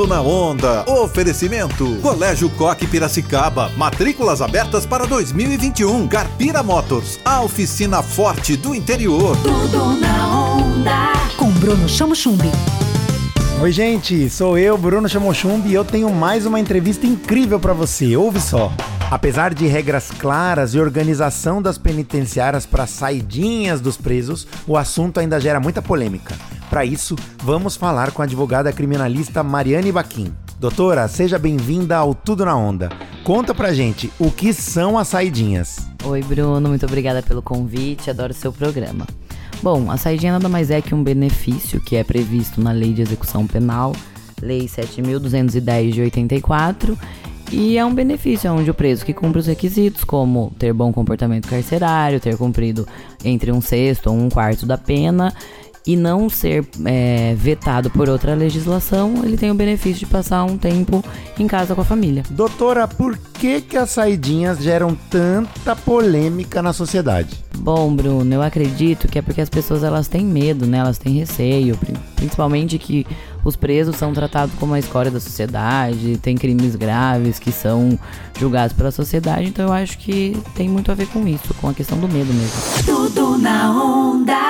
Tudo na onda. Oferecimento. Colégio Coque Piracicaba. Matrículas abertas para 2021. Carpira Motors. A oficina forte do interior. Tudo na onda. Com Bruno Chamo Chumbi. Oi, gente, sou eu, Bruno Chamochumbi, e eu tenho mais uma entrevista incrível para você. Ouve só. Apesar de regras claras e organização das penitenciárias para saidinhas dos presos, o assunto ainda gera muita polêmica. Para isso, vamos falar com a advogada criminalista Mariane Baquim. Doutora, seja bem-vinda ao Tudo na Onda. Conta pra gente o que são as saidinhas. Oi, Bruno, muito obrigada pelo convite, adoro seu programa. Bom, a saidinha nada mais é que um benefício que é previsto na Lei de Execução Penal, Lei 7.210 de 84, e é um benefício onde o preso que cumpre os requisitos, como ter bom comportamento carcerário, ter cumprido entre um sexto ou um quarto da pena, e não ser é, vetado por outra legislação, ele tem o benefício de passar um tempo em casa com a família. Doutora, por que, que as saidinhas geram tanta polêmica na sociedade? Bom, Bruno, eu acredito que é porque as pessoas elas têm medo, né? Elas têm receio, principalmente que os presos são tratados como a escória da sociedade, tem crimes graves que são julgados pela sociedade, então eu acho que tem muito a ver com isso, com a questão do medo mesmo. Tudo na onda.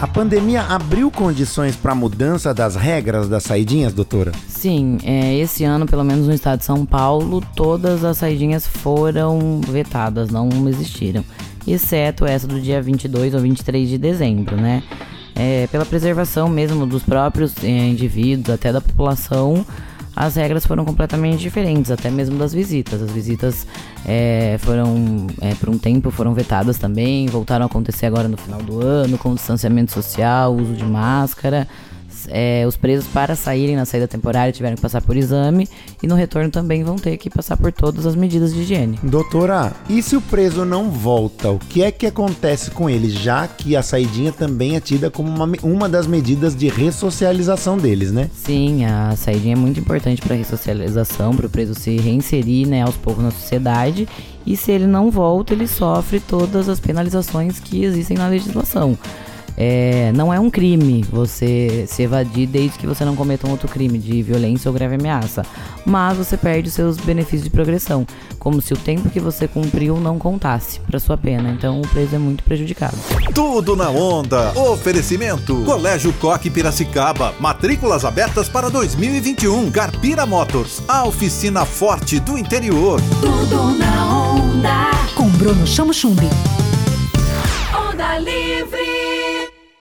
A pandemia abriu condições para mudança das regras das saidinhas, doutora? Sim, é, esse ano, pelo menos no estado de São Paulo, todas as saidinhas foram vetadas, não existiram. Exceto essa do dia 22 ou 23 de dezembro, né? É, pela preservação mesmo dos próprios é, indivíduos, até da população, as regras foram completamente diferentes, até mesmo das visitas. As visitas é, foram, é, por um tempo, foram vetadas também, voltaram a acontecer agora no final do ano, com distanciamento social, uso de máscara é, os presos para saírem na saída temporária tiveram que passar por exame e no retorno também vão ter que passar por todas as medidas de higiene. Doutora, e se o preso não volta, o que é que acontece com ele, já que a saidinha também é tida como uma, uma das medidas de ressocialização deles, né? Sim, a saidinha é muito importante para a ressocialização, para o preso se reinserir né, aos poucos na sociedade e se ele não volta, ele sofre todas as penalizações que existem na legislação. É, não é um crime você se evadir desde que você não cometa um outro crime de violência ou grave ameaça. Mas você perde seus benefícios de progressão, como se o tempo que você cumpriu não contasse para sua pena. Então o preso é muito prejudicado. Tudo na onda. Oferecimento. Colégio Coque Piracicaba. Matrículas abertas para 2021. Carpira Motors. A oficina forte do interior. Tudo na onda. Com Bruno Chamo Chumbi. Onda livre.